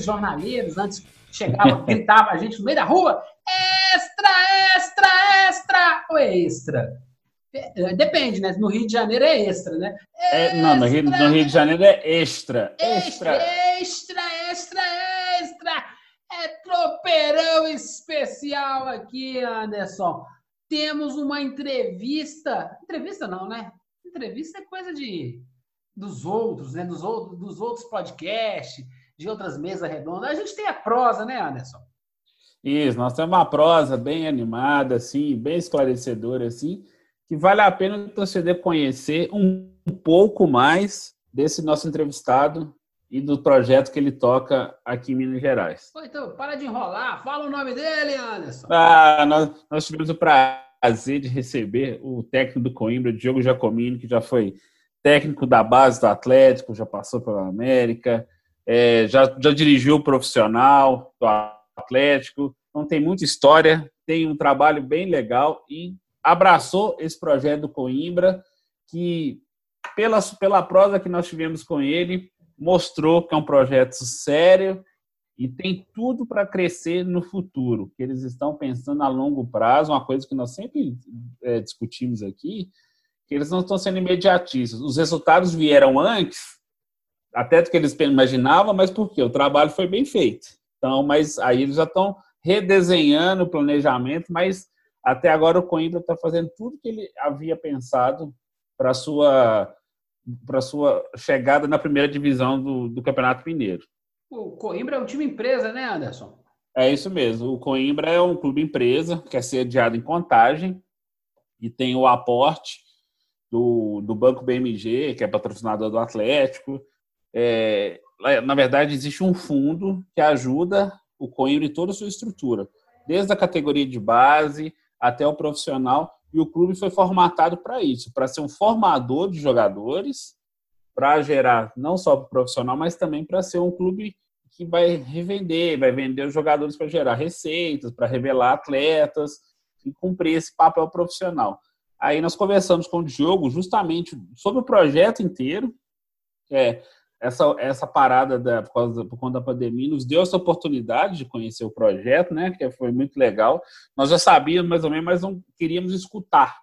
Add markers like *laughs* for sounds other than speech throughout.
Aqueles jornaleiros antes chegavam, gritavam a gente no meio da rua? Extra, extra, extra! Ou é extra? É, é, Depende, né? No Rio de Janeiro é extra, né? É, não, no Rio, no Rio de Janeiro é extra. Extra, Extra. extra, extra, extra! É tropeirão especial aqui, Anderson. Temos uma entrevista. Entrevista não, né? Entrevista é coisa de dos outros, né? Dos outros, dos outros podcasts, de outras mesas redondas. A gente tem a prosa, né, Anderson? Isso, nós temos uma prosa bem animada, assim, bem esclarecedora, assim, que vale a pena o torcedor conhecer um pouco mais desse nosso entrevistado e do projeto que ele toca aqui em Minas Gerais. Então, para de enrolar. Fala o nome dele, Anderson. Ah, nós, nós tivemos o prazer de receber o técnico do Coimbra, Diogo Giacomini, que já foi técnico da base do Atlético, já passou pela América, é, já, já dirigiu o profissional do Atlético, então tem muita história, tem um trabalho bem legal e abraçou esse projeto do Coimbra, que pela, pela prosa que nós tivemos com ele, mostrou que é um projeto sério, e tem tudo para crescer no futuro, que eles estão pensando a longo prazo, uma coisa que nós sempre é, discutimos aqui, que eles não estão sendo imediatistas. Os resultados vieram antes, até do que eles imaginavam, mas por quê? O trabalho foi bem feito. Então, mas aí eles já estão redesenhando o planejamento, mas até agora o Coimbra está fazendo tudo que ele havia pensado para sua para sua chegada na primeira divisão do, do Campeonato Mineiro. O Coimbra é um time empresa, né, Anderson? É isso mesmo. O Coimbra é um clube empresa que é sediado em Contagem e tem o aporte do, do Banco BMG, que é patrocinador do Atlético. É, na verdade, existe um fundo que ajuda o Coimbra em toda a sua estrutura, desde a categoria de base até o profissional. E o clube foi formatado para isso, para ser um formador de jogadores, para gerar não só para o profissional, mas também para ser um clube que vai revender, vai vender os jogadores para gerar receitas, para revelar atletas e cumprir esse papel profissional. Aí nós conversamos com o Diogo justamente sobre o projeto inteiro, é, essa, essa parada da, por, causa, por conta da pandemia nos deu essa oportunidade de conhecer o projeto, né? Que foi muito legal. Nós já sabíamos mais ou menos, mas não queríamos escutar,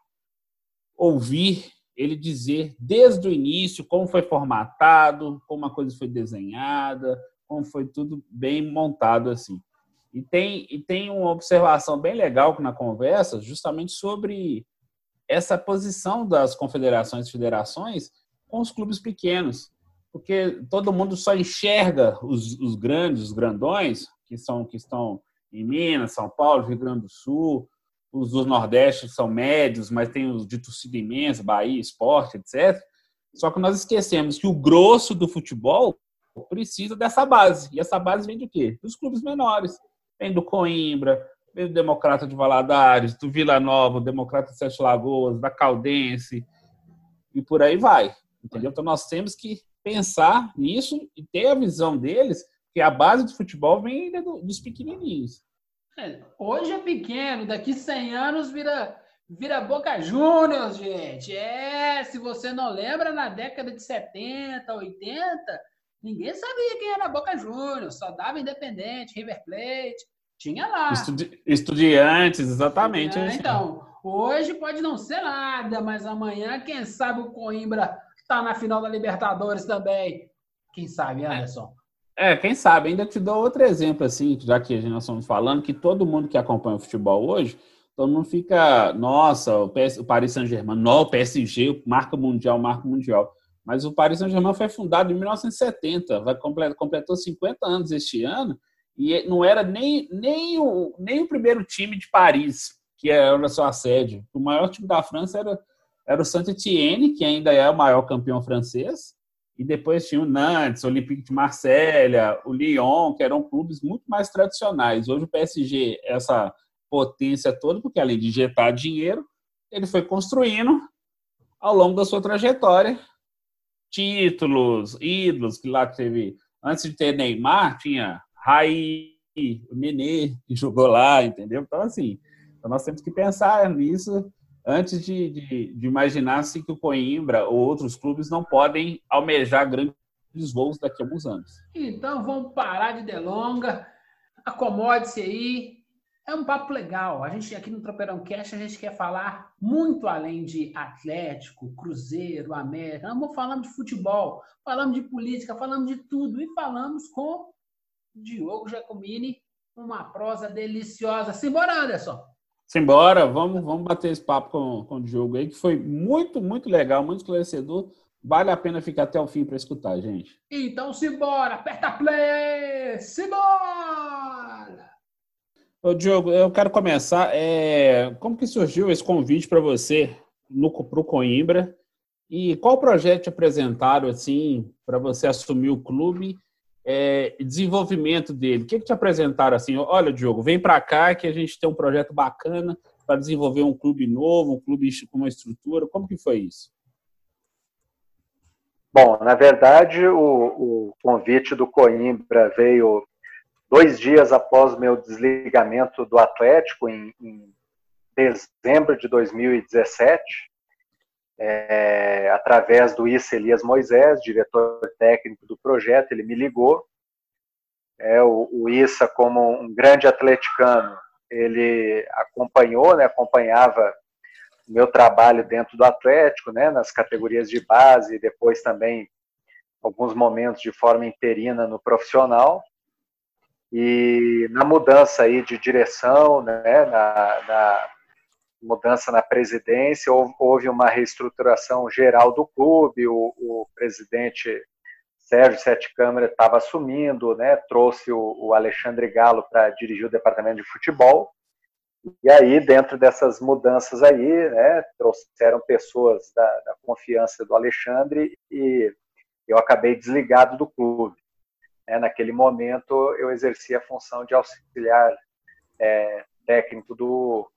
ouvir ele dizer desde o início como foi formatado, como a coisa foi desenhada, como foi tudo bem montado assim. E tem, e tem uma observação bem legal na conversa, justamente sobre essa posição das confederações e federações com os clubes pequenos porque todo mundo só enxerga os, os, grandes, os grandões, que são que estão em Minas, São Paulo, Rio Grande do Sul, os do Nordeste são médios, mas tem os de torcida imensa, Bahia, Esporte, etc. Só que nós esquecemos que o grosso do futebol precisa dessa base. E essa base vem de quê? Dos clubes menores. Vem do Coimbra, vem do Democrata de Valadares, do Vila Nova, Democrata de Sete Lagoas, da Caldense, e por aí vai. Entendeu? Então nós temos que pensar nisso e ter a visão deles que a base do futebol vem dos pequenininhos. É, hoje é pequeno, daqui 100 anos vira vira Boca Juniors, gente. É, se você não lembra, na década de 70, 80, ninguém sabia quem era Boca Juniors, só dava Independente, River Plate, tinha lá. Estudi estudiantes, exatamente. É, então, hoje pode não ser nada, mas amanhã, quem sabe o Coimbra está na final da Libertadores também. Quem sabe, Anderson? É, quem sabe. Ainda te dou outro exemplo, assim, já que nós estamos falando, que todo mundo que acompanha o futebol hoje, todo mundo fica, nossa, o, PS, o Paris Saint-Germain, não, o PSG, marca mundial, marca mundial. Mas o Paris Saint-Germain foi fundado em 1970, vai completou 50 anos este ano, e não era nem, nem, o, nem o primeiro time de Paris, que era a sua sede. O maior time da França era, era o Saint-Étienne, que ainda é o maior campeão francês, e depois tinha o Nantes, o Olympique de Marselha, o Lyon, que eram clubes muito mais tradicionais. Hoje o PSG, essa potência toda, porque além de injetar dinheiro, ele foi construindo ao longo da sua trajetória títulos, ídolos, que lá teve, antes de ter Neymar, tinha Raí, o Nenê, que jogou lá, entendeu? Então, assim, então nós temos que pensar nisso antes de, de, de imaginar se que o Coimbra ou outros clubes não podem almejar grandes voos daqui a alguns anos. Então, vamos parar de delonga, acomode-se aí, é um papo legal. A gente aqui no Tropeirão Cast, a gente quer falar muito além de Atlético, Cruzeiro, América. Não falamos de futebol, falamos de política, falamos de tudo. E falamos com Diogo Giacomini, uma prosa deliciosa. Simbora, Anderson! Simbora, vamos, vamos bater esse papo com, com o Diogo aí, que foi muito, muito legal, muito esclarecedor. Vale a pena ficar até o fim para escutar, gente. Então, simbora! Aperta play! Simbora! Ô, Diogo, eu quero começar. É, como que surgiu esse convite para você para o Coimbra? E qual projeto te apresentaram assim para você assumir o clube? É, desenvolvimento dele. O que, que te apresentaram assim? Olha, Diogo, vem para cá que a gente tem um projeto bacana para desenvolver um clube novo, um clube com uma estrutura. Como que foi isso? Bom, na verdade, o, o convite do Coimbra veio dois dias após meu desligamento do Atlético, em, em dezembro de 2017, é, através do Issa Elias Moisés, diretor técnico do projeto, ele me ligou. É, o, o Issa, como um grande atleticano, ele acompanhou, né, acompanhava o meu trabalho dentro do Atlético, né, nas categorias de base, depois também alguns momentos de forma interina no profissional. E na mudança aí de direção, né, na, na mudança na presidência, houve uma reestruturação geral do clube, o, o presidente Sérgio Sete Câmara estava assumindo, né, trouxe o, o Alexandre Galo para dirigir o departamento de futebol, e aí, dentro dessas mudanças aí, né, trouxeram pessoas da, da confiança do Alexandre e eu acabei desligado do clube. É, naquele momento, eu exercia a função de auxiliar é, técnico do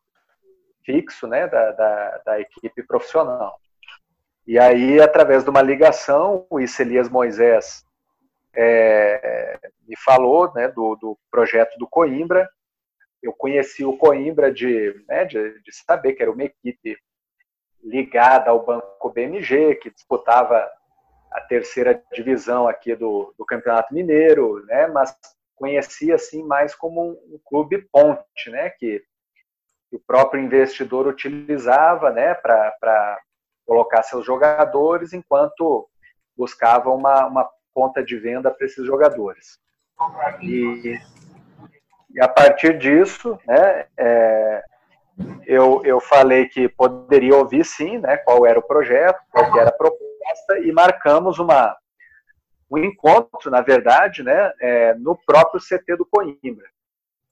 fixo, né, da, da, da, equipe profissional. E aí, através de uma ligação, o Elias Moisés é, me falou né, do, do, projeto do Coimbra. Eu conheci o Coimbra de, né, de, de saber que era uma equipe ligada ao Banco BMG, que disputava a terceira divisão aqui do, do Campeonato Mineiro, né? Mas conhecia assim mais como um, um clube ponte, né? Que, que, o próprio investidor utilizava, né? Para colocar seus jogadores, enquanto buscava uma, uma ponta de venda para esses jogadores. E, e, a partir disso, né? É, eu, eu falei que poderia ouvir sim, né? Qual era o projeto, qual era a proposta e marcamos uma, um encontro, na verdade, né, é, no próprio CT do Coimbra.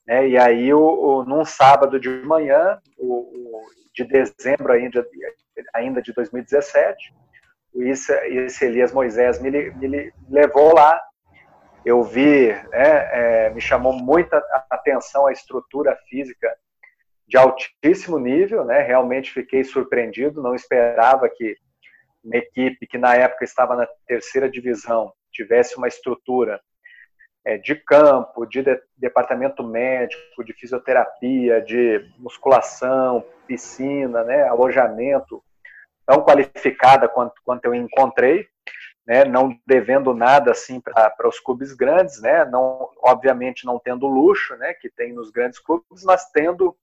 É, e aí, o, o, num sábado de manhã, o, o, de dezembro ainda, ainda de 2017, o esse Elias Moisés me, me, levou lá. Eu vi, né, é, me chamou muita atenção a estrutura física de altíssimo nível, né? Realmente fiquei surpreendido, não esperava que uma equipe que na época estava na terceira divisão tivesse uma estrutura de campo, de, de, departamento médico, de fisioterapia, de musculação, piscina, né, alojamento, tão qualificada quanto, quanto eu encontrei, né, não devendo nada assim para os clubes grandes, né, não, obviamente não tendo luxo, né, que tem nos grandes clubes, mas tendo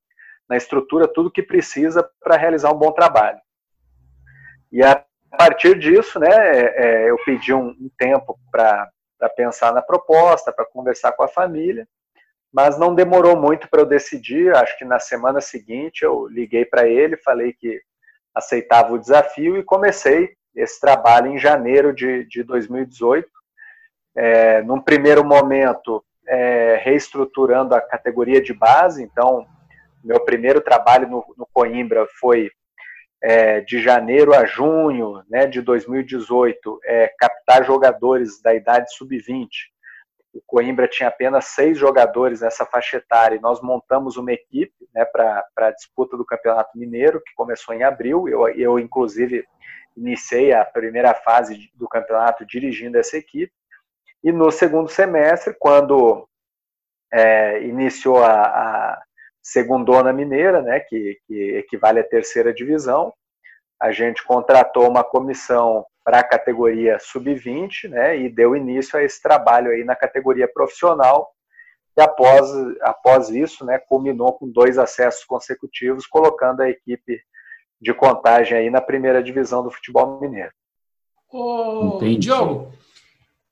na estrutura tudo que precisa para realizar um bom trabalho. E a a partir disso, né, é, é, eu pedi um, um tempo para pensar na proposta, para conversar com a família, mas não demorou muito para eu decidir. Acho que na semana seguinte eu liguei para ele, falei que aceitava o desafio e comecei esse trabalho em janeiro de, de 2018. É, num primeiro momento, é, reestruturando a categoria de base, então, meu primeiro trabalho no, no Coimbra foi é, de janeiro a junho né, de 2018, é, captar jogadores da idade sub-20. O Coimbra tinha apenas seis jogadores nessa faixa etária e nós montamos uma equipe né, para a disputa do Campeonato Mineiro, que começou em abril. Eu, eu, inclusive, iniciei a primeira fase do campeonato dirigindo essa equipe. E no segundo semestre, quando é, iniciou a, a segundona mineira, né, que, que equivale à terceira divisão, a gente contratou uma comissão para a categoria sub-20, né, e deu início a esse trabalho aí na categoria profissional. E após, após isso, né, culminou com dois acessos consecutivos, colocando a equipe de contagem aí na primeira divisão do futebol mineiro. Ô, Diogo,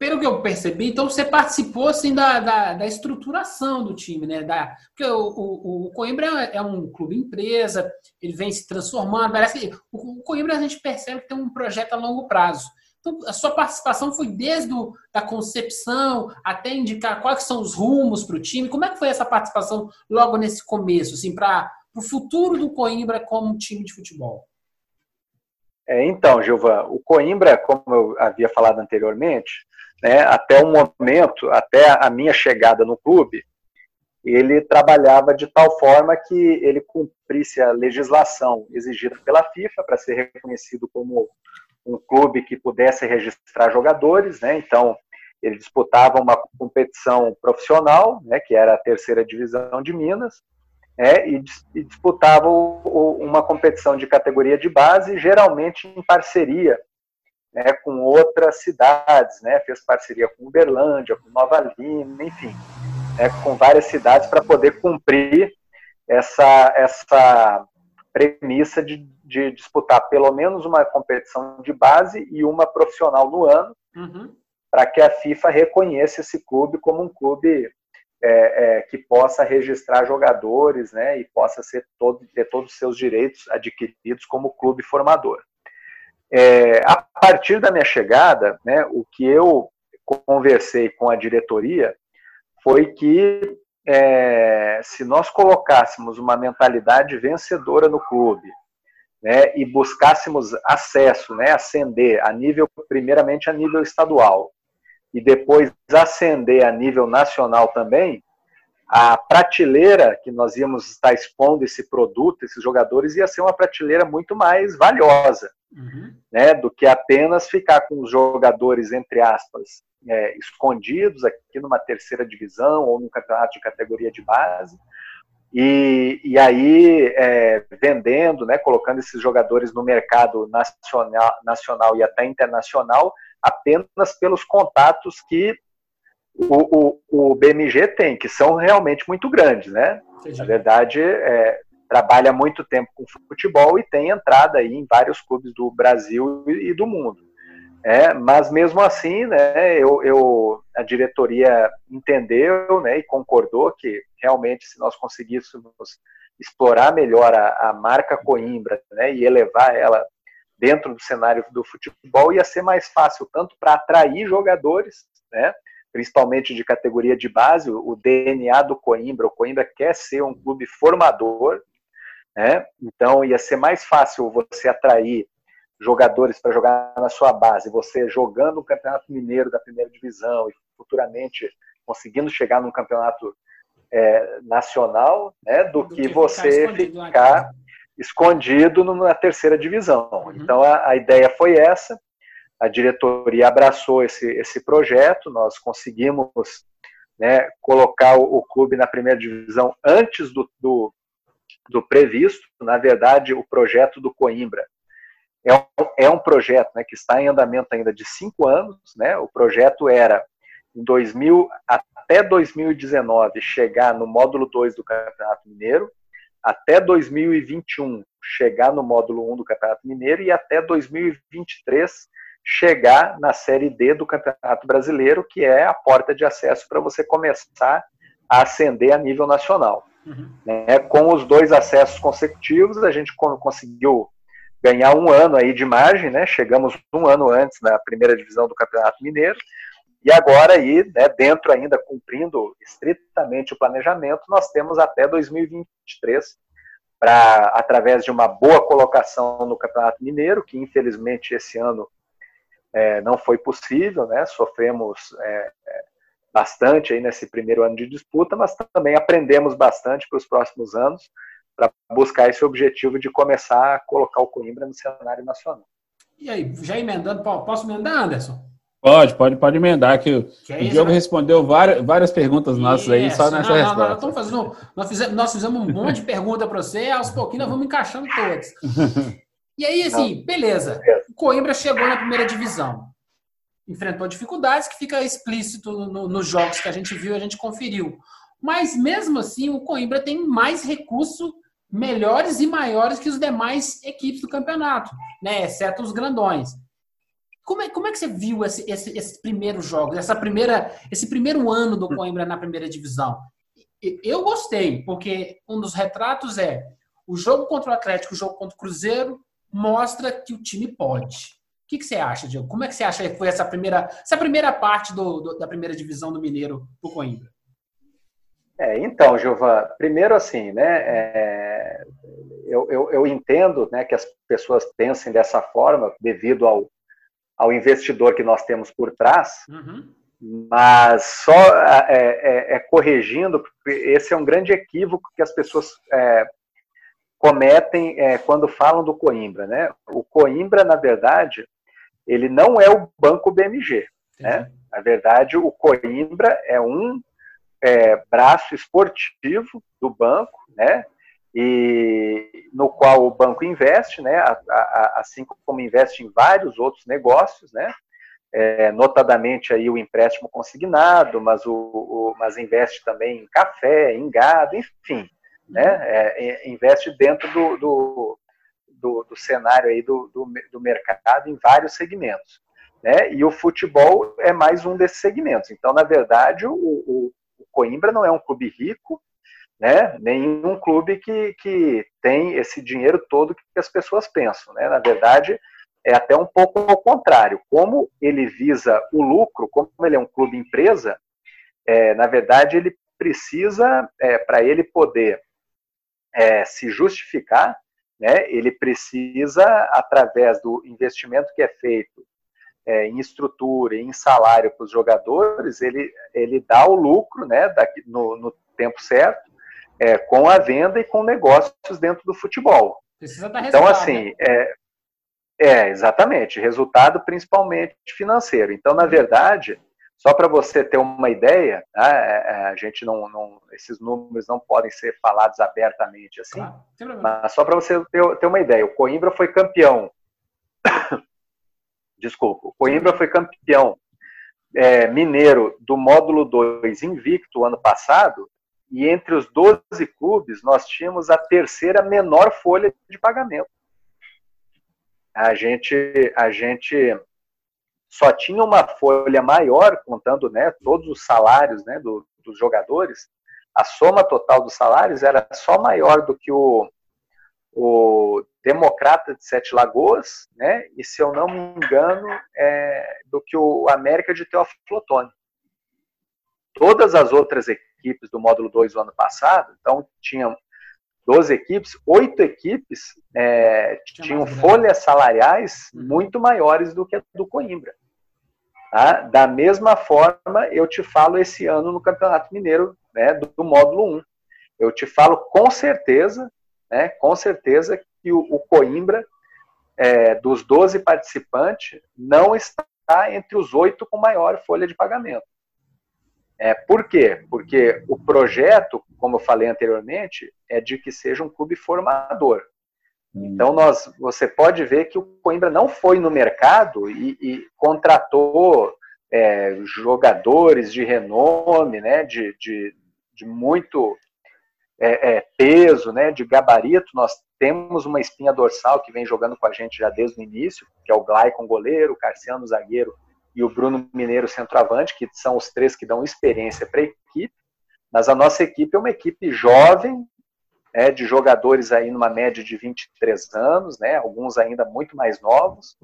pelo que eu percebi, então você participou assim da, da, da estruturação do time, né? Da, porque o, o, o Coimbra é, é um clube empresa, ele vem se transformando. Parece que o, Coimbra a gente percebe que tem um projeto a longo prazo. Então, a sua participação foi desde o, da concepção até indicar quais são os rumos para o time. Como é que foi essa participação logo nesse começo, assim, para o futuro do Coimbra como time de futebol? É, então, Gilvan, o Coimbra, como eu havia falado anteriormente, né, até o momento, até a minha chegada no clube, ele trabalhava de tal forma que ele cumprisse a legislação exigida pela FIFA para ser reconhecido como um clube que pudesse registrar jogadores, né? Então, ele disputava uma competição profissional, né, que era a terceira divisão de Minas, né, e, e disputava o, o, uma competição de categoria de base, geralmente em parceria né, com outras cidades, né, fez parceria com Uberlândia, com Nova Lima, enfim, né, com várias cidades para poder cumprir essa, essa premissa de, de, disputar pelo menos uma competição de base e uma profissional no ano, uhum. para que a FIFA reconheça esse clube como um clube é, é, que possa registrar jogadores né, e possa ser todo, ter todos os seus direitos adquiridos como clube formador. É, a partir da minha chegada, né, o que eu conversei com a diretoria foi que é, se nós colocássemos uma mentalidade vencedora no clube, né, e buscássemos acesso, né, ascender a nível, primeiramente a nível estadual, e depois ascender a nível nacional também, a prateleira que nós íamos estar expondo esse produto, esses jogadores, ia ser uma prateleira muito mais valiosa, uhum. né, do que apenas ficar com os jogadores, entre aspas, é, escondidos aqui numa terceira divisão ou num campeonato de categoria de base, e, e aí é, vendendo, né, colocando esses jogadores no mercado nacional, nacional e até internacional, apenas pelos contatos que o, o, o BMG tem, que são realmente muito grandes, né? Entendi. Na verdade, é, trabalha muito tempo com futebol e tem entrada aí em vários clubes do Brasil e do mundo. É, mas mesmo assim, né, eu, eu, a diretoria entendeu né, e concordou que realmente se nós conseguíssemos explorar melhor a, a marca Coimbra né, e elevar ela dentro do cenário do futebol, ia ser mais fácil tanto para atrair jogadores, né, principalmente de categoria de base, o DNA do Coimbra, o Coimbra quer ser um clube formador, né? Então ia ser mais fácil você atrair jogadores para jogar na sua base, você jogando o Campeonato Mineiro da primeira divisão e futuramente conseguindo chegar num campeonato é, nacional, né, do, do que, que, você ficar, ficar escondido na terceira divisão. Uhum. Então a, a, ideia foi essa a diretoria abraçou esse, esse projeto, nós conseguimos né, colocar o, o, clube na primeira divisão antes do, do, do, previsto. Na verdade, o projeto do Coimbra é um, é um projeto né, que está em andamento ainda de cinco anos. Né, o projeto era, em 2000, até 2019, chegar no módulo 2 do Campeonato Mineiro, até 2021 chegar no módulo 1 do Campeonato Mineiro e até 2023 chegar na Série D do Campeonato Brasileiro, que é a porta de acesso para você começar a ascender a nível nacional. Uhum. Né, com os dois acessos consecutivos, a gente conseguiu ganhar um ano aí de margem, né? Chegamos um ano antes na primeira divisão do Campeonato Mineiro. E agora aí, né, dentro ainda cumprindo estritamente o planejamento, nós temos até 2023 para através de uma boa colocação no Campeonato Mineiro, que infelizmente esse ano é, não foi possível, né? Sofremos é, bastante aí nesse primeiro ano de disputa, mas também aprendemos bastante para os próximos anos para buscar esse objetivo de começar a colocar o Coimbra no cenário nacional. E aí, já emendando, posso emendar, Anderson? Pode, pode, pode emendar, que, que o Diogo respondeu várias, várias perguntas nossas aí, só nessa não, resposta. Não, não, fazendo, nós, fizemos, nós fizemos um monte de perguntas para você, aos pouquinhos nós vamos encaixando todas. *laughs* E aí, assim, beleza. O Coimbra chegou na primeira divisão. Enfrentou dificuldades que fica explícito no, nos jogos que a gente viu a gente conferiu. Mas mesmo assim, o Coimbra tem mais recurso melhores e maiores que os demais equipes do campeonato, né? Exceto os grandões. Como é, como é que você viu esse, esse, esse primeiro jogo, essa primeira, esse primeiro ano do Coimbra na primeira divisão? Eu gostei, porque um dos retratos é o jogo contra o Atlético, o jogo contra o Cruzeiro, mostra que o time pode. O que, que você acha, Diego? Como é que você acha que foi essa primeira, essa primeira parte do, do da primeira divisão do Mineiro do Coimbra? É, então, Gilvan, primeiro assim, né, é, eu, eu, eu, entendo né, que as pessoas pensem dessa forma devido ao, ao investidor que nós temos por trás, uhum. mas só é, é, é, corrigindo, porque esse é um grande equívoco que as pessoas é, cometem é, quando falam do Coimbra, né? O Coimbra, na verdade, ele não é o banco BMG, né? Na verdade, o Coimbra é um é, braço esportivo do banco, né? E no qual o banco investe, né? A, a, assim como investe em vários outros negócios, né? É, notadamente aí o empréstimo consignado, mas, o, o, mas investe também em café, em gado, enfim, né? É, investe dentro do, do, do, do cenário aí do, do, do, mercado em vários segmentos. Né? E o futebol é mais um desses segmentos. Então, na verdade, o, o Coimbra não é um clube rico, né? nenhum clube que, que tem esse dinheiro todo que as pessoas pensam. Né? Na verdade, é até um pouco ao contrário. Como ele visa o lucro, como ele é um clube empresa, é, na verdade, ele precisa, é, para ele poder é, se justificar, né, ele precisa, através do investimento que é feito é, em estrutura, em salário para os jogadores, ele, ele dá o lucro né, no, no tempo certo, é, com a venda e com negócios dentro do futebol. Precisa dar então, assim, né? é, é, exatamente, resultado principalmente financeiro. Então, na verdade, só para você ter uma ideia, né, é, é, a gente não, não, esses números não podem ser falados abertamente assim, claro. mas só para você ter, ter, uma ideia, o Coimbra foi campeão. *coughs* Desculpa, o Coimbra foi campeão é, mineiro do módulo 2 invicto ano passado, e entre os 12 clubes nós tínhamos a terceira menor folha de pagamento. A gente, a gente só tinha uma folha maior, contando né, todos os salários né, do, dos jogadores, a soma total dos salários era só maior do que o, o Democrata de Sete Lagoas, né, e se eu não me engano, é, do que o América de Teófilo Otoni. Todas as outras equipes do módulo 2 do ano passado, então tinham 12 equipes, oito equipes é, tinham folhas salariais uhum. muito maiores do que a do Coimbra. Tá? Da mesma forma, eu te falo esse ano no Campeonato Mineiro, né, do, do módulo 1. Eu te falo com certeza, né, com certeza que o, o Coimbra, é, dos 12 participantes, não está entre os oito com maior folha de pagamento. É, por quê? Porque o projeto, como eu falei anteriormente, é de que seja um clube formador. Então nós, você pode ver que o Coimbra não foi no mercado e, e contratou é, jogadores de renome, né, de, de, de muito é, é, peso, né, de gabarito. Nós temos uma espinha dorsal que vem jogando com a gente já desde o início, que é o Glaicon goleiro, o Carciano zagueiro e o Bruno Mineiro centroavante, que são os três que dão experiência para a equipe. Mas a nossa equipe é uma equipe jovem, né, de jogadores aí numa média de 23 anos, né, alguns ainda muito mais novos,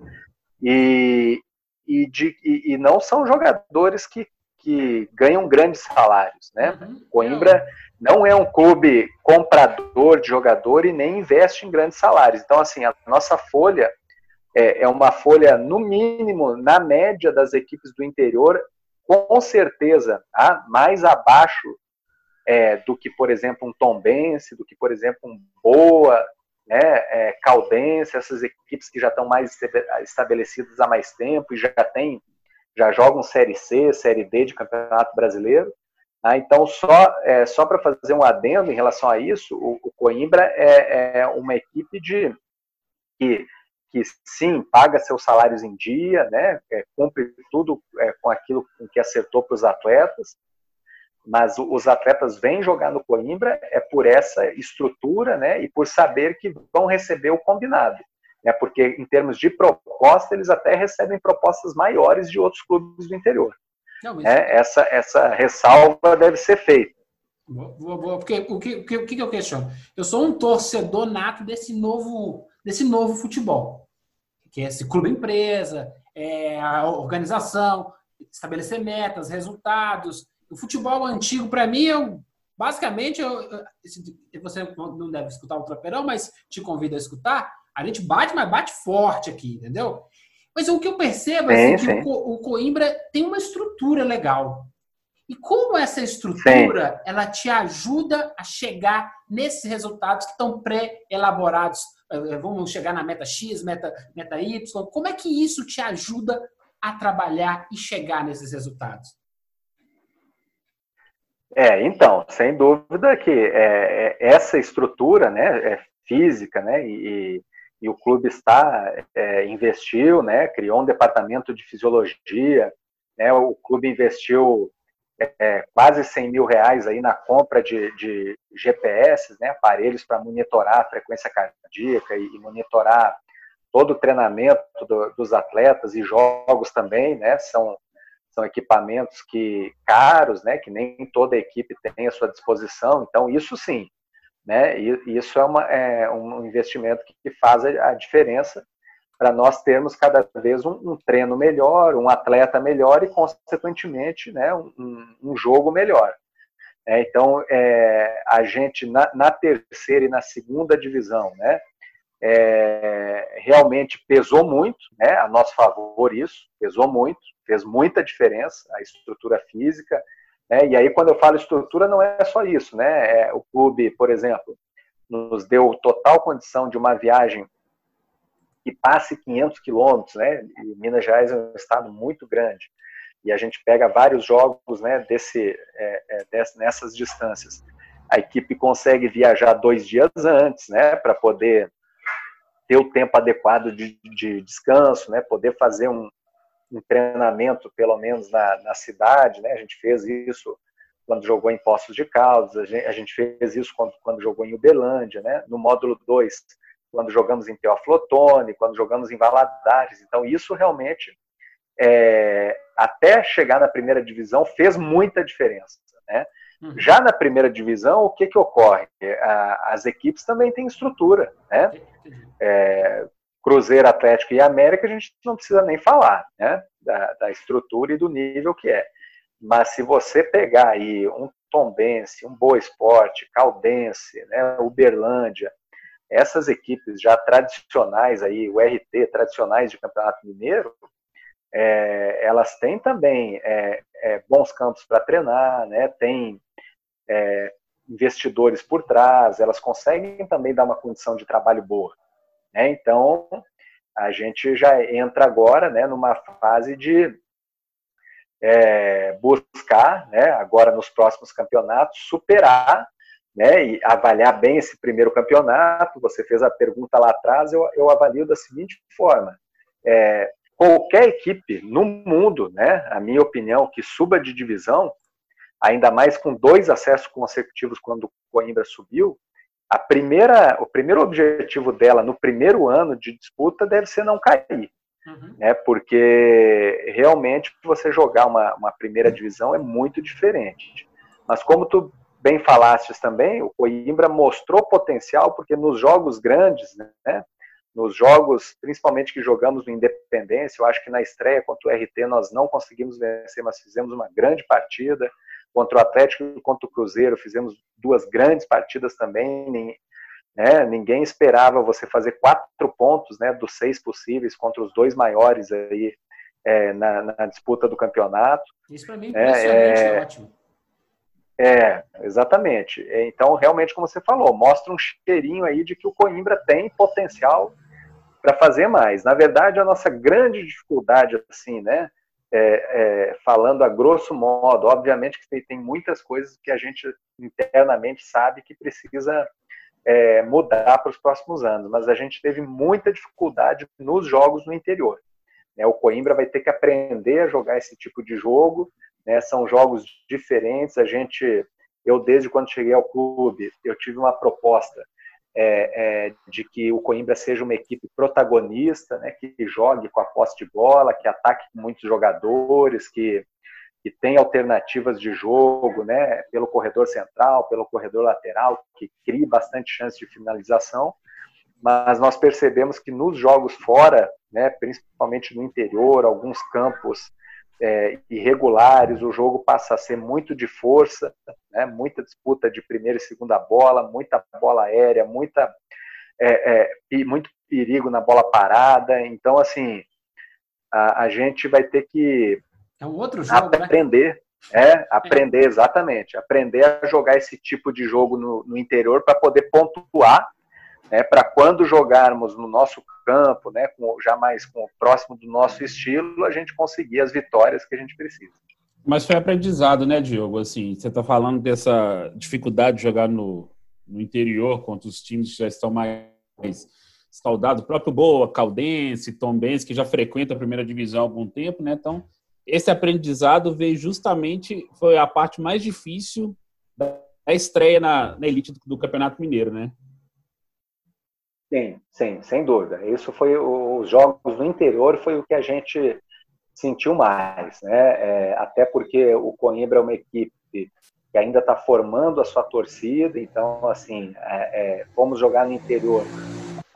e, e, de, e, e não são jogadores que, que ganham grandes salários. Né? Uhum. Coimbra não é um clube comprador de jogador e nem investe em grandes salários. Então, assim, a nossa folha é, é uma folha, no mínimo, na média das equipes do interior, com certeza, tá? mais abaixo é, do que, por exemplo, um Tombense, do que, por exemplo, um Boa, né, é, Caldense, essas equipes que já estão mais estabelecidas há mais tempo e já tem, já jogam Série C, Série D de Campeonato Brasileiro. Tá? Então, só, é, só para fazer um adendo em relação a isso, o, o Coimbra é, é, uma equipe de que, que sim paga seus salários em dia, né, é, cumpre tudo é, com aquilo com que acertou para os atletas, mas os atletas vêm jogar no Coimbra é por essa estrutura, né, e por saber que vão receber o combinado, né, porque em termos de proposta eles até recebem propostas maiores de outros clubes do interior. Não, mas... é, essa essa ressalva deve ser feita. Boa, boa, porque o que, o que, o que eu questiono? Eu sou um torcedor nato desse novo, desse novo futebol, que é esse clube empresa, é a organização, estabelecer metas, resultados, o futebol antigo, para mim, eu, basicamente, eu, você não deve escutar o Tropeirão, mas te convido a escutar. A gente bate, mas bate forte aqui, entendeu? Mas o que eu percebo é assim, que o, o Coimbra tem uma estrutura legal. E como essa estrutura sim. ela te ajuda a chegar nesses resultados que estão pré-elaborados? Eh, eh, vamos chegar na meta X, meta, meta Y. Como é que isso te ajuda a trabalhar e chegar nesses resultados? É, então, sem dúvida que é, é, essa estrutura, né, é física, né, e, e o clube está é, investiu, né, criou um departamento de fisiologia, né, o clube investiu é, quase 100 mil reais aí na compra de, de GPS, né, aparelhos para monitorar a frequência cardíaca e, e monitorar todo o treinamento do, dos atletas e jogos também, né, são são equipamentos que caros, né, que nem toda equipe tem à sua disposição. Então isso sim, né, isso é, uma, é um investimento que faz a diferença para nós termos cada vez um, um, treino melhor, um atleta melhor e consequentemente, né, um, um jogo melhor. É, então é, a gente na, na, terceira e na segunda divisão, né, é, realmente pesou muito, né, a nosso favor isso, pesou muito fez muita diferença, a estrutura física. Né? E aí, quando eu falo estrutura, não é só isso. Né? É, o clube, por exemplo, nos deu total condição de uma viagem que passe 500 quilômetros. Né? E Minas Gerais é um estado muito grande. E a gente pega vários jogos né, desse, é, é, desse, nessas distâncias. A equipe consegue viajar dois dias antes, né, para poder ter o tempo adequado de, de descanso, né, poder fazer um, um treinamento, pelo menos na, na cidade, né? A gente fez isso quando jogou em Poços de Caldas, a gente, a gente fez isso quando, quando, jogou em Uberlândia, né? No módulo 2, quando jogamos em Teoflotone, quando jogamos em Valadares. Então, isso realmente, é, até chegar na primeira divisão, fez muita diferença, né? Uhum. Já na primeira divisão, o que, que ocorre? as equipes também têm estrutura, né? É, Cruzeiro, Atlético e América, a gente não precisa nem falar, né? Da, da, estrutura e do nível que é. Mas se você pegar aí um Tombense, um Boa Esporte, Caldense, né, Uberlândia, essas equipes já tradicionais aí, o RT, tradicionais de Campeonato Mineiro, é, elas têm também é, é, bons campos para treinar, né? Tem é, investidores por trás, elas conseguem também dar uma condição de trabalho boa. Né? Então, a gente já entra agora né, numa fase de é, buscar, né, agora nos próximos campeonatos, superar né, e avaliar bem esse primeiro campeonato. Você fez a pergunta lá atrás, eu, eu avalio da seguinte forma: é, qualquer equipe no mundo, né, a minha opinião, que suba de divisão, ainda mais com dois acessos consecutivos quando o Coimbra subiu, a primeira, o primeiro objetivo dela no primeiro ano de disputa deve ser não cair. Uhum. Né, porque realmente você jogar uma, uma primeira divisão é muito diferente. Mas como tu bem falastes também, o Coimbra mostrou potencial, porque nos jogos grandes, né, nos jogos, principalmente que jogamos no Independência, eu acho que na estreia contra o RT nós não conseguimos vencer, mas fizemos uma grande partida. Contra o Atlético e contra o Cruzeiro, fizemos duas grandes partidas também. Né? Ninguém esperava você fazer quatro pontos né, dos seis possíveis contra os dois maiores aí é, na, na, disputa do campeonato. Isso para mim é, é, é ótimo. É, exatamente. Então, realmente, como você falou, mostra um cheirinho aí de que o Coimbra tem potencial para fazer mais. Na verdade, a nossa grande dificuldade, assim, né, é, é, falando a grosso modo, obviamente que tem muitas coisas que a gente internamente sabe que precisa é, mudar para os próximos anos, mas a gente teve muita dificuldade nos jogos no interior. Né? O Coimbra vai ter que aprender a jogar esse tipo de jogo, né? são jogos diferentes. A gente, eu desde quando cheguei ao clube, eu tive uma proposta é, é, de que o Coimbra seja uma equipe protagonista, né, que jogue com a posse de bola, que ataque com muitos jogadores, que, que tenha alternativas de jogo, né, pelo corredor central, pelo corredor lateral, que crie bastante chance de finalização. Mas nós percebemos que nos jogos fora, né, principalmente no interior, alguns campos é, irregulares, o jogo passa a ser muito de força, né, muita disputa de primeira e segunda bola, muita bola aérea, muita, é, é, muito perigo na bola parada. Então, assim, a, a gente vai ter que é um outro jogo, né? aprender. Né? É, aprender, exatamente. Aprender a jogar esse tipo de jogo no, no interior para poder pontuar né, para quando jogarmos no nosso campo, né, com, já mais com, próximo do nosso estilo, a gente conseguir as vitórias que a gente precisa. Mas foi aprendizado, né, Diogo? Assim, você está falando dessa dificuldade de jogar no, no interior contra os times que já estão mais escaldados, o próprio Boa, Caldense, Tombense, que já frequenta a primeira divisão há algum tempo, né? Então, esse aprendizado veio justamente, foi a parte mais difícil da estreia na, na elite do, do Campeonato Mineiro, né? Sim, sim, sem dúvida. Isso foi os jogos no interior foi o que a gente sentiu mais, né? É, até porque o Coimbra é uma equipe que ainda está formando a sua torcida, então assim, é, é, vamos jogar no interior.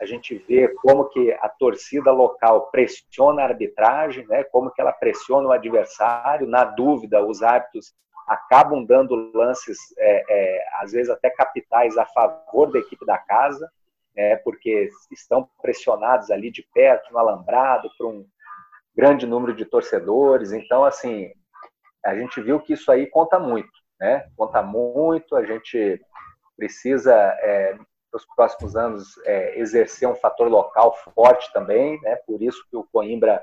A gente vê como que a torcida local pressiona a arbitragem, né? Como que ela pressiona o adversário. Na dúvida, os árbitros acabam dando lances, é, é, às vezes até capitais a favor da equipe da casa né, porque estão pressionados ali de perto, no alambrado, por um grande número de torcedores. Então, assim, a gente viu que isso aí conta muito, né? Conta muito, a gente precisa, é, nos próximos anos, é, exercer um fator local forte também, né? Por isso que o Coimbra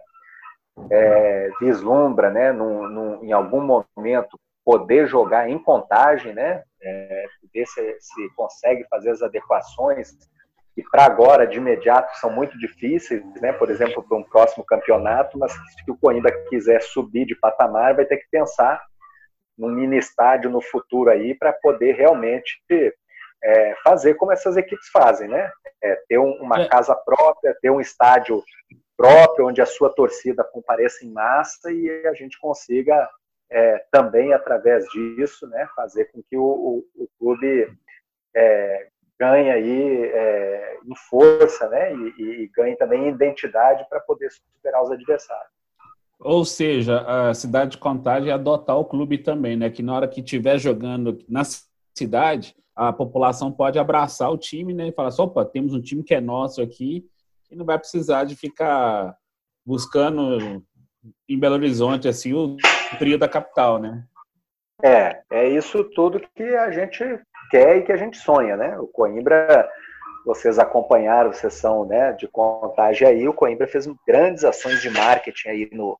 é, vislumbra, né, num, num, em algum momento, poder jogar em contagem, né? É, ver se, se consegue fazer as adequações que para agora, de imediato, são muito difíceis, né? por exemplo, para um próximo campeonato, mas se o Coimbra quiser subir de patamar, vai ter que pensar num mini estádio no futuro aí para poder realmente é, fazer como essas equipes fazem, né? É, ter um, uma é. casa própria, ter um estádio próprio, onde a sua torcida compareça em massa e a gente consiga é, também, através disso, né, fazer com que o, o, o clube ganha aí é, em força, né? E, e ganha também em identidade para poder superar os adversários. Ou seja, a cidade de Contagem é adotar o clube também, né? Que na hora que estiver jogando na cidade, a população pode abraçar o time, né? E falar assim, opa, temos um time que é nosso aqui e não vai precisar de ficar buscando em Belo Horizonte assim o trio da capital, né? É, é isso tudo que a gente quer e que a gente sonha, né? O Coimbra, vocês acompanharam a sessão né, de contagem aí, o Coimbra fez grandes ações de marketing aí no,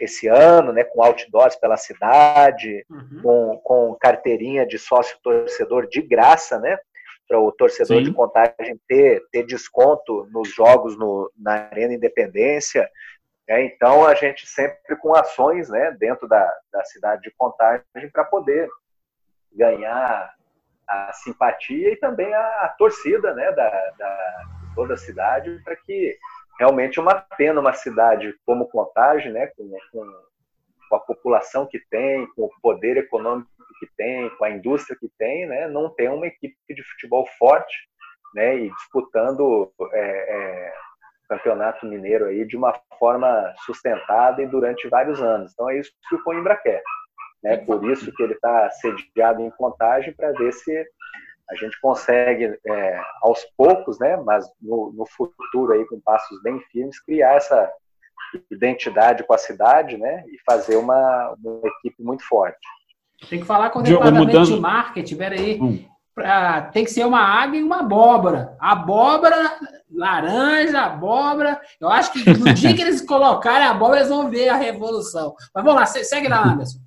esse ano, né, com outdoors pela cidade, uhum. com, com carteirinha de sócio torcedor de graça, né? Para o torcedor Sim. de contagem ter, ter desconto nos jogos no, na Arena Independência. É, então, a gente sempre com ações né, dentro da, da cidade de contagem para poder ganhar a simpatia e também a, a torcida né, da, da, toda a cidade para que realmente uma pena uma cidade como Contagem, né, com, com, com, a população que tem, com o poder econômico que tem, com a indústria que tem, né, não tem uma equipe de futebol forte, né, e disputando é, é, campeonato mineiro aí de uma forma sustentada e durante vários anos. Então é isso que o Coimbra quer, né? Por isso que ele está sediado em Contagem para ver se a gente consegue é, aos poucos, né, mas no, no, futuro aí com passos bem firmes criar essa identidade com a cidade, né, e fazer uma, uma equipe muito forte. Tem que falar com o departamento mudando... de marketing, peraí. Hum. Pra, tem que ser uma águia e uma abóbora. Abóbora, laranja, abóbora. Eu acho que no dia que eles colocarem a abóbora, eles vão ver a revolução. Mas vamos lá, segue lá, Anderson.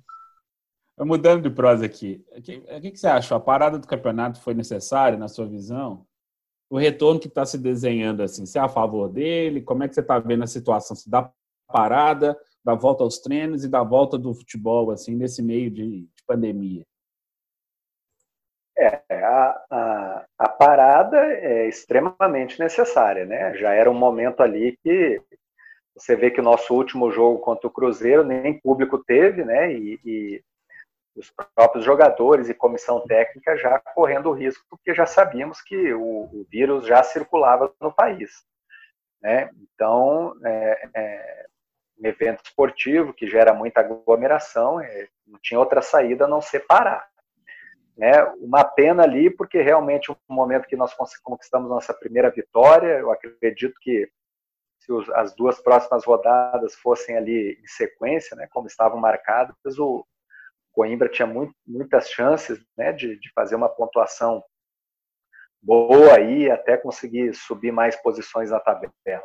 Mudando de prosa aqui, o que, que, você acha? A parada do campeonato foi necessária, na sua visão? O retorno que está se desenhando, assim, você é a favor dele? Como é que você está vendo a situação? Se dá parada, da volta aos treinos e da volta do futebol, assim, nesse meio de, de pandemia? É, a, a, a, parada é extremamente necessária, né? Já era um momento ali que você vê que o nosso último jogo contra o Cruzeiro nem público teve, né? E, e os próprios jogadores e comissão técnica já correndo o risco, porque já sabíamos que o, o vírus já circulava no país. Né? Então, é, é, um evento esportivo que gera muita aglomeração, é, não tinha outra saída a não ser parar. Né? Uma pena ali, porque realmente um momento que nós conquistamos nossa primeira vitória, eu acredito que se as duas próximas rodadas fossem ali em sequência, né, como estavam marcadas, o, Coimbra tinha muito, muitas chances né, de, de fazer uma pontuação boa aí, até conseguir subir mais posições na tabela.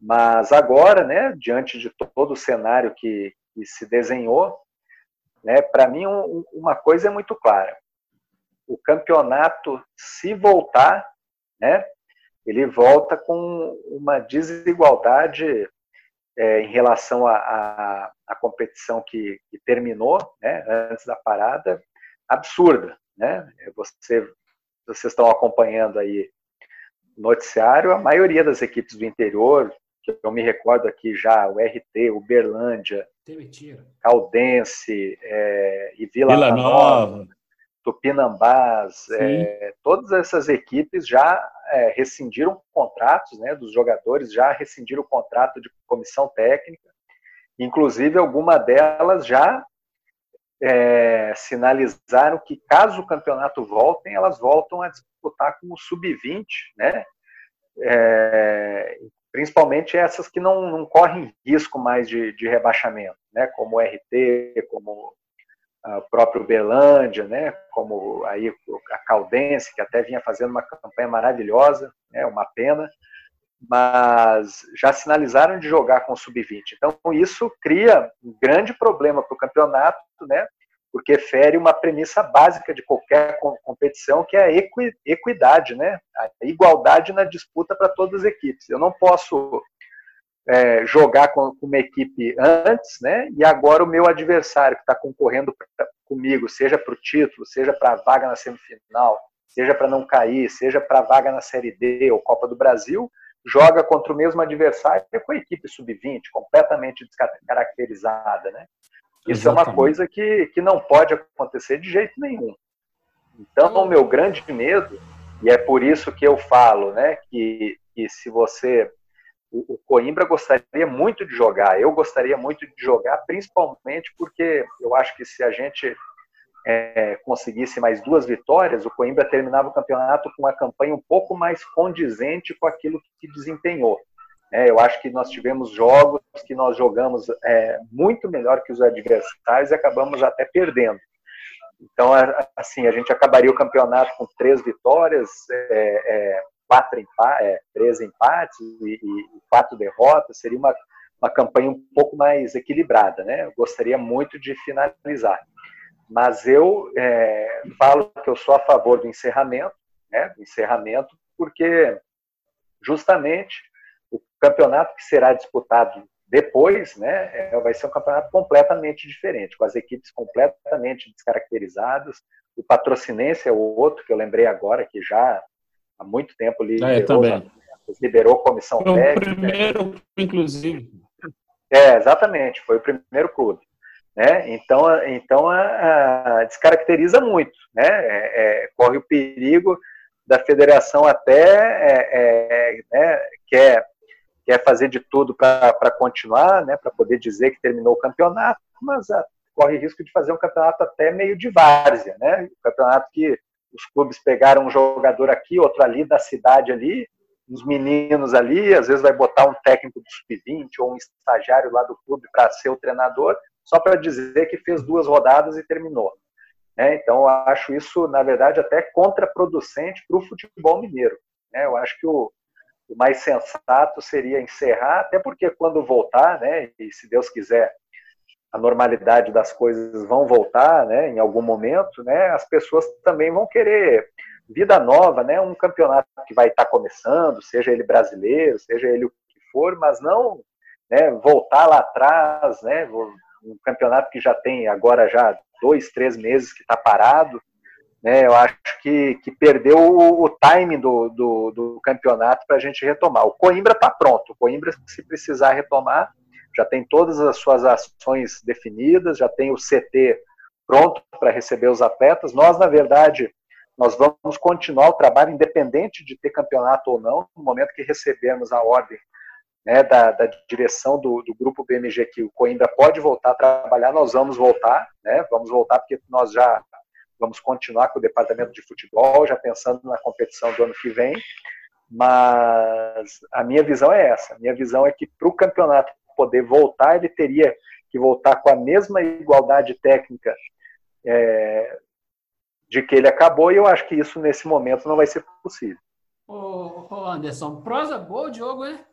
Mas agora, né, diante de todo o cenário que, que se desenhou, né, para mim um, uma coisa é muito clara: o campeonato, se voltar, né, ele volta com uma desigualdade é, em relação à competição que, que terminou, né, antes da parada, absurda, né? Você, vocês estão acompanhando aí o noticiário, a maioria das equipes do interior, que eu me recordo aqui já, o RT, Uberlândia, Caldense é, e Vila, Vila Nova, Nova Tupinambás, é, todas essas equipes já é, rescindiram contratos né, dos jogadores, já rescindiram o contrato de comissão técnica, inclusive alguma delas já é, sinalizaram que caso o campeonato voltem, elas voltam a disputar com o sub-20, né? É, principalmente essas que não, não correm risco mais de, de rebaixamento, né? Como o RT, como a próprio Belândia, né, como aí a Caldense, que até vinha fazendo uma campanha maravilhosa, né, uma pena, mas já sinalizaram de jogar com o sub-20. Então isso cria um grande problema para o campeonato, né, porque fere uma premissa básica de qualquer competição, que é a equidade, né, a igualdade na disputa para todas as equipes. Eu não posso é, jogar com, com, uma equipe antes, né? E agora o meu adversário que está concorrendo pra, comigo, seja para o título, seja para a vaga na semifinal, seja para não cair, seja para a vaga na Série D ou Copa do Brasil, joga contra o mesmo adversário com a equipe sub-20, completamente descaracterizada, né? Isso Exatamente. é uma coisa que, que não pode acontecer de jeito nenhum. Então, o meu grande medo, e é por isso que eu falo, né, que, que se você o, Coimbra gostaria muito de jogar. Eu gostaria muito de jogar, principalmente porque eu acho que se a gente é, conseguisse mais duas vitórias, o Coimbra terminava o campeonato com uma campanha um pouco mais condizente com aquilo que desempenhou. É, eu acho que nós tivemos jogos que nós jogamos é, muito melhor que os adversários e acabamos até perdendo. Então, assim, a gente acabaria o campeonato com três vitórias, é, é quatro empates, é, três empates e, e, quatro derrotas, seria uma, uma campanha um pouco mais equilibrada, né? Eu gostaria muito de finalizar. Mas eu é, falo que eu sou a favor do encerramento, né? Do encerramento, porque justamente o campeonato que será disputado depois, né, é, vai ser um campeonato completamente diferente, com as equipes completamente descaracterizadas. O patrocinense é o outro que eu lembrei agora, que já há muito tempo liberou, é, também. liberou comissão foi técnica. o primeiro, inclusive. É, exatamente, foi o primeiro clube. Né? Então, então a, a descaracteriza muito, né? É, é, corre o perigo da federação até é, é né, quer, quer fazer de tudo para continuar, né, para poder dizer que terminou o campeonato, mas a, corre risco de fazer um campeonato até meio de várzea, né? Um campeonato que os clubes pegaram um jogador aqui, outro ali da cidade ali, uns meninos ali, às vezes vai botar um técnico do sub-20 ou um estagiário lá do clube para ser o treinador, só para dizer que fez duas rodadas e terminou. Né? Então, acho isso, na verdade, até contraproducente para o futebol mineiro. Né? Eu acho que o, o mais sensato seria encerrar, até porque quando voltar, né, e se Deus quiser, a normalidade das coisas vão voltar, né, em algum momento, né, as pessoas também vão querer vida nova, né, um campeonato que vai estar começando, seja ele brasileiro, seja ele o que for, mas não, né, voltar lá atrás, né, um campeonato que já tem agora já dois, três meses que está parado, né, eu acho que, que perdeu o, o timing do, do, do campeonato para a gente retomar. O Coimbra está pronto, o Coimbra, se precisar retomar, já tem todas as suas ações definidas, já tem o CT pronto para receber os atletas. Nós, na verdade, nós vamos continuar o trabalho independente de ter campeonato ou não, no momento que recebermos a ordem né, da, da, direção do, do, grupo BMG que o Coimbra pode voltar a trabalhar, nós vamos voltar, né, vamos voltar porque nós já vamos continuar com o departamento de futebol, já pensando na competição do ano que vem, mas a minha visão é essa, a minha visão é que para o campeonato poder voltar, ele teria que voltar com a mesma igualdade técnica é, de que ele acabou, e eu acho que isso nesse momento não vai ser possível. Ô, ô Anderson, prosa boa o Diogo, né?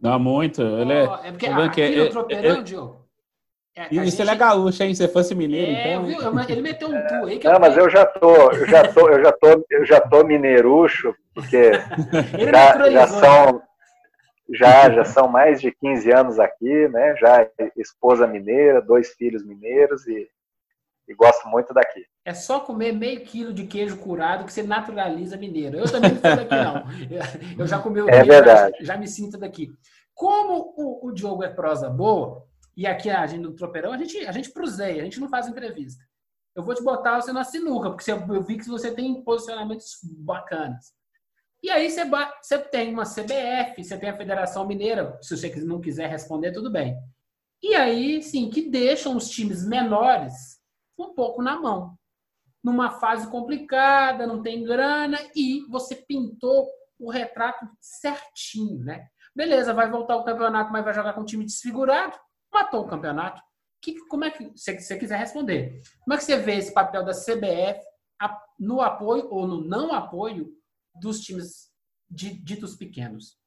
Não, muito. Ele é, é porque aqui é, no é, Tropeirão, é, Diogo, é, isso gente... ele é gaúcho, hein? Se fosse mineiro, é, então. Viu? Ele meteu um tu aí que Não, mas eu já tô, eu já tô, eu já tô, eu já tô mineirucho, porque *laughs* já, já são já já são mais de 15 anos aqui, né? Já esposa mineira, dois filhos mineiros e, e gosto muito daqui. É só comer meio quilo de queijo curado que você naturaliza mineiro. Eu também não sou daqui, não. *laughs* Eu já comi o é queijo, verdade. Já, me sinto daqui. Como o, o Diogo é prosa boa, e aqui a gente no Tropeirão, a gente, a gente pruseia, a gente não faz entrevista. Eu vou te botar você na sinuca, porque eu vi que você tem posicionamentos bacanas. E aí você, tem uma CBF, você tem a Federação Mineira, se você não quiser responder, tudo bem. E aí, sim, que deixam os times menores um pouco na mão. Numa fase complicada, não tem grana, e você pintou o retrato certinho, né? Beleza, vai voltar o campeonato, mas vai jogar com um time desfigurado matou o campeonato. Que, como é que, se você quiser responder, como é que você vê esse papel da CBF no apoio ou no não apoio dos times ditos pequenos?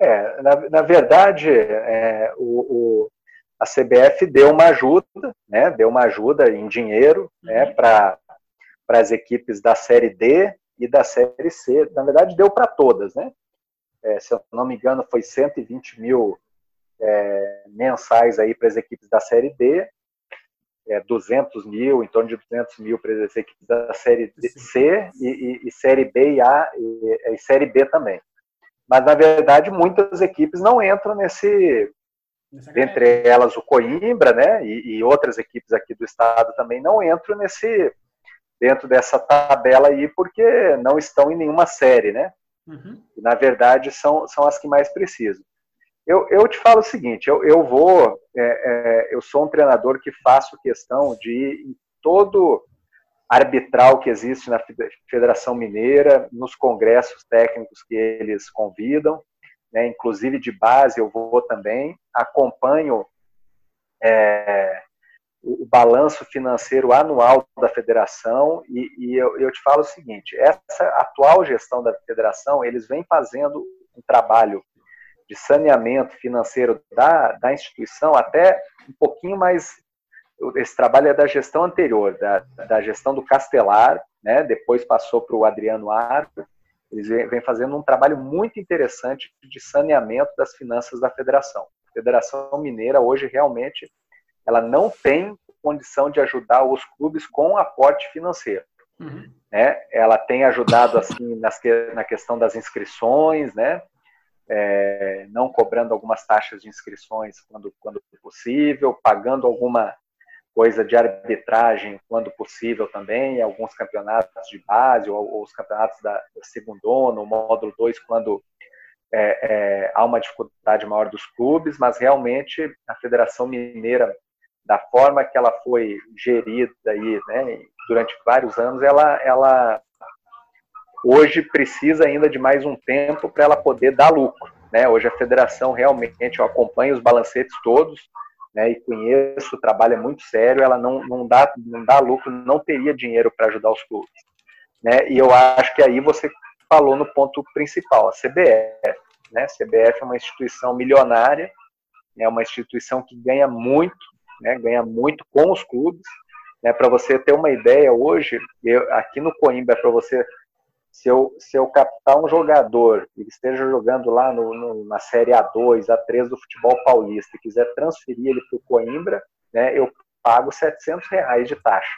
É, na, na verdade, é, o, o, a CBF deu uma ajuda, né, deu uma ajuda em dinheiro né, uhum. para as equipes da Série D e da Série C. Na verdade, deu para todas. Né? É, se eu não me engano, foi 120 mil é, mensais aí para as equipes da Série D, é, 200 mil, em torno de 200 mil para as equipes da Série C e, e, e, Série B e A e, e, Série B também. Mas, na verdade, muitas equipes não entram nesse, entre elas o Coimbra, né, e, outras equipes aqui do estado também não entram nesse, dentro dessa tabela aí, porque não estão em nenhuma série, né? Uhum. Na verdade, são, são as que mais precisam. Eu, eu te falo o seguinte, eu, eu vou, é, é, eu sou um treinador que faço questão de em todo arbitral que existe na Federação Mineira, nos congressos técnicos que eles convidam, né, inclusive de base eu vou também, acompanho é, o, o, balanço financeiro anual da federação e, e eu, eu, te falo o seguinte, essa atual gestão da federação, eles vêm fazendo um trabalho de saneamento financeiro da, da instituição até um pouquinho mais. Esse trabalho é da gestão anterior, da, da gestão do Castelar, né? depois passou para o Adriano Arco. Eles vêm fazendo um trabalho muito interessante de saneamento das finanças da federação. A Federação Mineira hoje realmente ela não tem condição de ajudar os clubes com aporte financeiro. Uhum. Né? Ela tem ajudado assim nas, na questão das inscrições, né? É, não cobrando algumas taxas de inscrições quando, quando possível, pagando alguma coisa de arbitragem quando possível também, alguns campeonatos de base ou, ou os campeonatos da, da segundona, o módulo 2, quando é, é, há uma dificuldade maior dos clubes, mas realmente a Federação Mineira, da forma que ela foi gerida aí, né, durante vários anos, ela, ela hoje precisa ainda de mais um tempo para ela poder dar lucro. Né? Hoje a federação realmente, eu acompanho os balancetes todos, né, e conheço, o trabalho é muito sério, ela não, não, dá, não dá lucro, não teria dinheiro para ajudar os clubes. Né? E eu acho que aí você falou no ponto principal, a CBF. Né? A CBF é uma instituição milionária, é uma instituição que ganha muito, né? ganha muito com os clubes. Né? Para você ter uma ideia, hoje, eu, aqui no Coimbra, para você se eu, se eu captar um jogador que esteja jogando lá no, no, na Série A2, A3 do futebol paulista e quiser transferir ele para o Coimbra, né, eu pago 700 reais de taxa.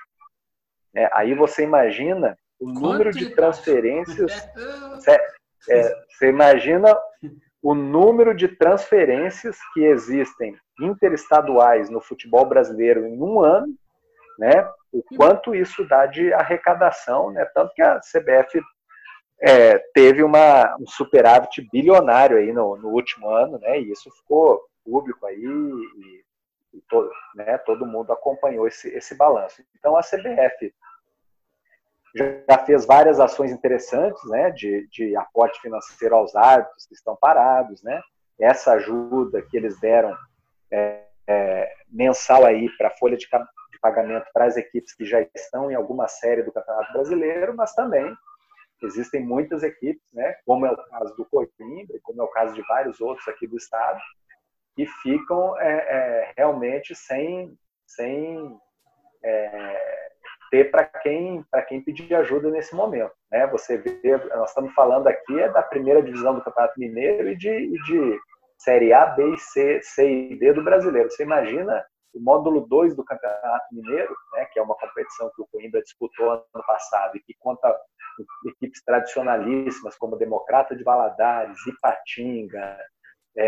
É, aí você imagina o Quanto número de transferências. *laughs* é, você imagina o número de transferências que existem interestaduais no futebol brasileiro em um ano, né? O quanto isso dá de arrecadação, né? Tanto que a CBF é, teve uma, um superávit bilionário aí no, no, último ano, né? E isso ficou público aí e, e todo, né, todo mundo acompanhou esse, esse balanço. Então a CBF já fez várias ações interessantes, né, de, de aporte financeiro aos árbitros que estão parados, né? Essa ajuda que eles deram é, é, mensal aí para a folha de, de pagamento para as equipes que já estão em alguma série do Campeonato Brasileiro, mas também Existem muitas equipes, né, como é o caso do Coimbra, como é o caso de vários outros aqui do estado, que ficam é, é, realmente sem, sem é, ter para quem, quem pedir ajuda nesse momento. Né? Você vê, nós estamos falando aqui é da primeira divisão do Campeonato Mineiro e de, e de Série A, B, C, C e D do Brasileiro. Você imagina o módulo 2 do Campeonato Mineiro, né, que é uma competição que o Coimbra disputou ano passado e que conta equipes tradicionalíssimas como Democrata de Valadares, Ipatinga, é,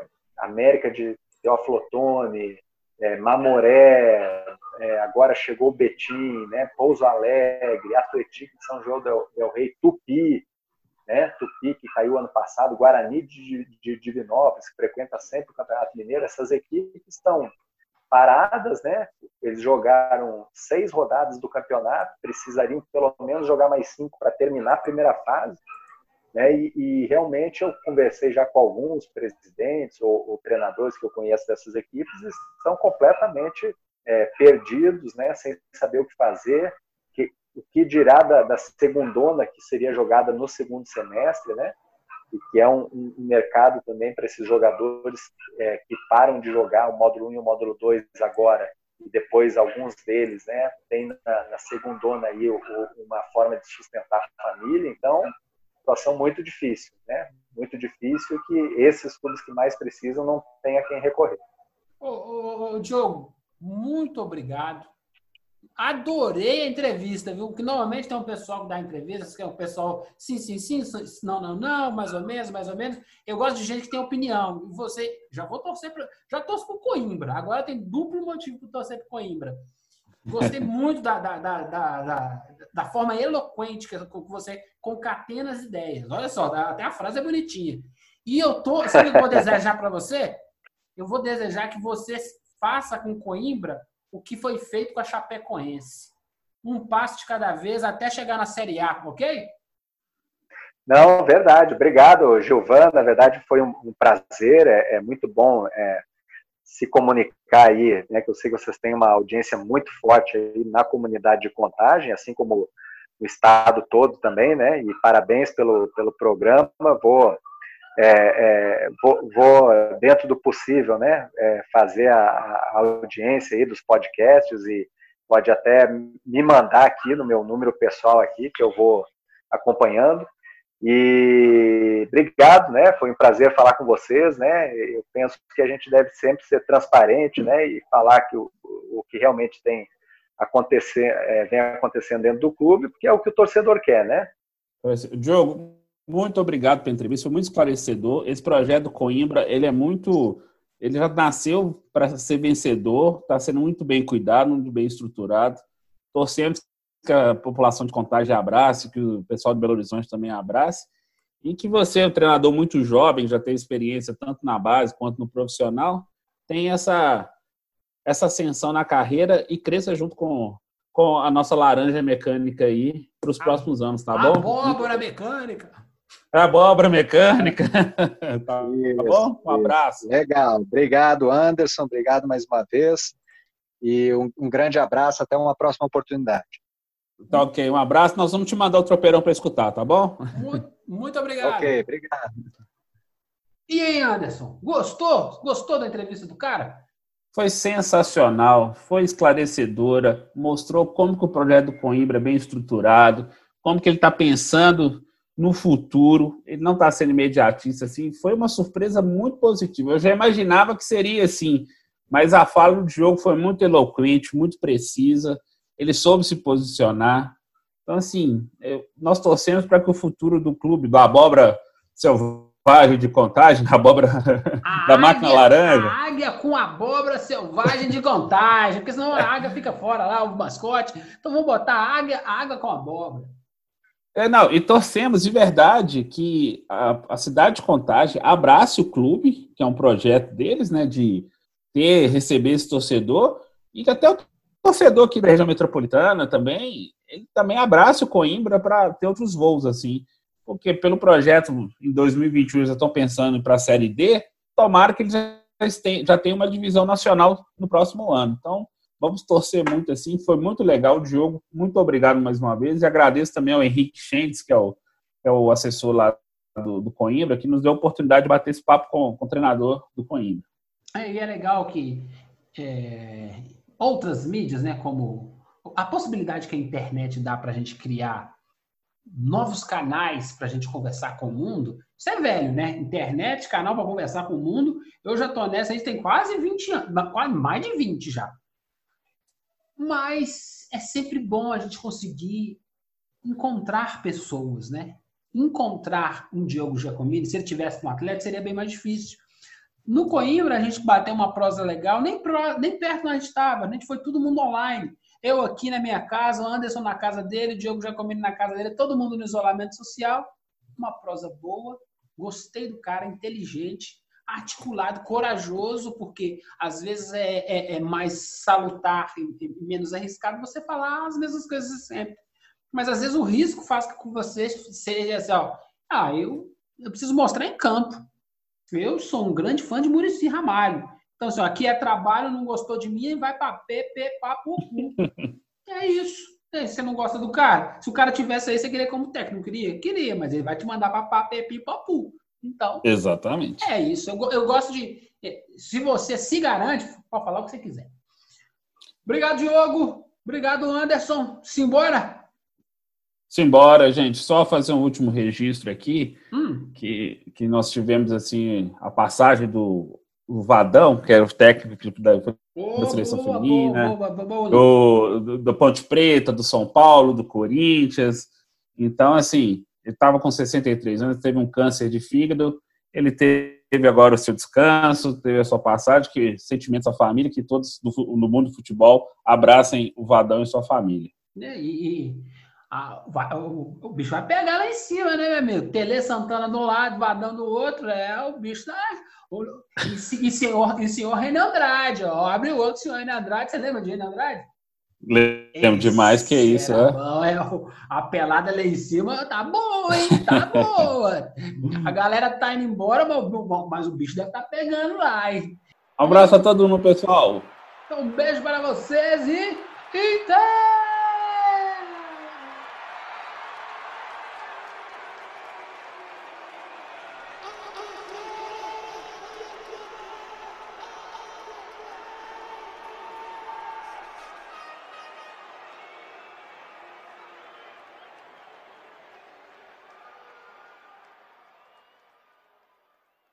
é, América de Teoflotone, é, Mamoré, é, agora chegou Betim, né, Pouso Alegre, Atlético de São João del, del Rei, Tupi, né, Tupi que caiu ano passado, Guarani de, de Divinópolis, que frequenta sempre o Campeonato Mineiro, essas equipes estão paradas, né? Eles jogaram seis rodadas do campeonato, precisariam pelo menos jogar mais cinco para terminar a primeira fase. Né? E, e, realmente eu conversei já com alguns presidentes ou, ou, treinadores que eu conheço dessas equipes e estão completamente é, perdidos, né? Sem saber o que fazer. Que, o que dirá da, da segundona que seria jogada no segundo semestre, né? E que é um, um mercado também para esses jogadores é, que param de jogar o módulo 1 e o módulo 2 agora, e depois alguns deles né, têm na, na segundona aí uma forma de sustentar a família, então situação muito difícil, né? Muito difícil que esses clubes que mais precisam não tenham a quem recorrer. Ô, ô, ô, Diogo, muito obrigado. Adorei a entrevista, viu? Que normalmente tem um pessoal que dá entrevistas, que é um pessoal sim, sim, sim, não, não, não, mais ou menos, mais ou menos. Eu gosto de gente que tem opinião. E você, já vou torcer para. Já torço para o Coimbra. Agora tem duplo motivo para torcer para Coimbra. Gostei *laughs* muito da, da, da, da, da, forma eloquente que você concatena as ideias. Olha só, até a frase é bonitinha. E eu tô. Sabe o que eu vou desejar para você? Eu vou desejar que você faça com Coimbra o que foi feito com a Chapecoense. Um passo de cada vez até chegar na Série A, ok? Não, verdade. Obrigado, Gilvan. Na verdade, foi um, um prazer. É, é, muito bom é, se comunicar aí, né? Que eu sei que vocês têm uma audiência muito forte aí na comunidade de contagem, assim como o estado todo também, né? E parabéns pelo, pelo programa. Vou é, é, vou, vou, dentro do possível, né, é, fazer a, a, audiência aí dos podcasts e pode até me mandar aqui no meu número pessoal aqui, que eu vou acompanhando. E obrigado, né? Foi um prazer falar com vocês, né? Eu penso que a gente deve sempre ser transparente, né? E falar que o, o que realmente tem acontecer, é, vem acontecendo dentro do clube, porque é o que o torcedor quer, né? Diogo, muito obrigado pela entrevista, foi muito esclarecedor. Esse projeto do Coimbra, ele é muito, ele já nasceu para ser vencedor, está sendo muito bem cuidado, muito bem estruturado. Torcemos que a população de Contagem abrace, que o pessoal de Belo Horizonte também abrace, e que você, um treinador muito jovem, já tem experiência tanto na base quanto no profissional, tem essa essa ascensão na carreira e cresça junto com, com a nossa laranja mecânica aí para os próximos anos, tá bom? Abóbora mecânica. Abóbora mecânica. *laughs* tá, isso, tá bom? Um abraço. Legal. Obrigado, Anderson. Obrigado mais uma vez. E um, um grande abraço. Até uma próxima oportunidade. Tá ok. Um abraço. Nós vamos te mandar o tropeirão para escutar, tá bom? Muito, muito obrigado. Ok, obrigado. E aí, Anderson? Gostou? Gostou da entrevista do cara? Foi sensacional, foi esclarecedora, mostrou como que o projeto do Coimbra é bem estruturado, como que ele está pensando no futuro, ele não está sendo imediatista, assim, foi uma surpresa muito positiva. Eu já imaginava que seria assim, mas a fala do jogo foi muito eloquente, muito precisa, ele soube se posicionar. Então, assim, nós torcemos para que o futuro do clube, do Abóbora selvagem de contagem, *laughs* a abóbora a da águia, máquina laranja. A águia com abóbora selvagem de contagem, porque senão a águia fica fora lá, o mascote. Então vamos botar a águia, a águia com abóbora. É, não, e torcemos de verdade que a, a, cidade de Contagem abrace o clube, que é um projeto deles, né, de ter, receber esse torcedor, e que até o torcedor aqui da região metropolitana também, ele também abrace o Coimbra para ter outros voos, assim porque pelo projeto em 2021 já estão pensando para a Série D, tomara que eles já tenham uma divisão nacional no próximo ano. Então, vamos torcer muito assim. Foi muito legal Diogo. Muito obrigado mais uma vez. E agradeço também ao Henrique Schentz, que é o, que é o assessor lá do, do, Coimbra, que nos deu a oportunidade de bater esse papo com, com o treinador do Coimbra. É, e é legal que é, outras mídias, né, como a possibilidade que a internet dá para a gente criar novos canais para a gente conversar com o mundo, isso é velho, né? Internet, canal para conversar com o mundo. Eu já estou nessa, a gente tem quase 20 anos, quase mais de 20 já. Mas é sempre bom a gente conseguir encontrar pessoas, né? Encontrar um Diogo Giacomini, se ele tivesse um atleta, seria bem mais difícil. No Coimbra, a gente bateu uma prosa legal, nem, pro, nem perto onde a gente estava, a gente foi todo mundo online. Eu aqui na minha casa, o Anderson na casa dele, o Diogo Jacomini na casa dele, todo mundo no isolamento social. Uma prosa boa, gostei do cara, inteligente, articulado, corajoso, porque às vezes é, é, é mais salutar e, e, menos arriscado você falar as mesmas coisas sempre. Mas às vezes o risco faz com que você seja assim, ó, ah, eu, eu preciso mostrar em campo. Eu sou um grande fã de Murici Ramalho. Então, assim, aqui é trabalho, não gostou de mim, vai para PP, papo, *laughs* É isso. Você não gosta do cara? Se o cara tivesse aí, você queria como técnico? Queria? Queria, mas ele vai te mandar para papepi, papu. Então. Exatamente. É isso. Eu, eu gosto de. É, se você se garante, pode falar o que você quiser. Obrigado, Diogo. Obrigado, Anderson. Simbora? Simbora, gente. Só fazer um último registro aqui, hum. que, que nós tivemos assim a passagem do o Vadão, que era o técnico da, da seleção boa, feminina, boa, boa, do, do, do, Ponte Preta, do São Paulo, do Corinthians. Então, assim, ele estava com 63 anos, teve um câncer de fígado, ele teve agora o seu descanso, teve a sua passagem, que sentimentos à família, que todos no, mundo do futebol abracem o Vadão e sua família. E, e a, o, o, bicho vai pegar lá em cima, né, meu amigo? Tele Santana do lado, Vadão do outro, é o bicho tá e, e, senhor, e senhor René Andrade, ó. Abre o outro senhor René Andrade. Você lembra de René Andrade? Lembro demais que é isso, é. Bom, é. A pelada lá em cima tá boa, hein? Tá *laughs* boa. A galera tá indo embora, mas, mas o bicho deve estar tá pegando lá, hein? Um abraço a todo mundo, pessoal. Então, um beijo para vocês e. Então...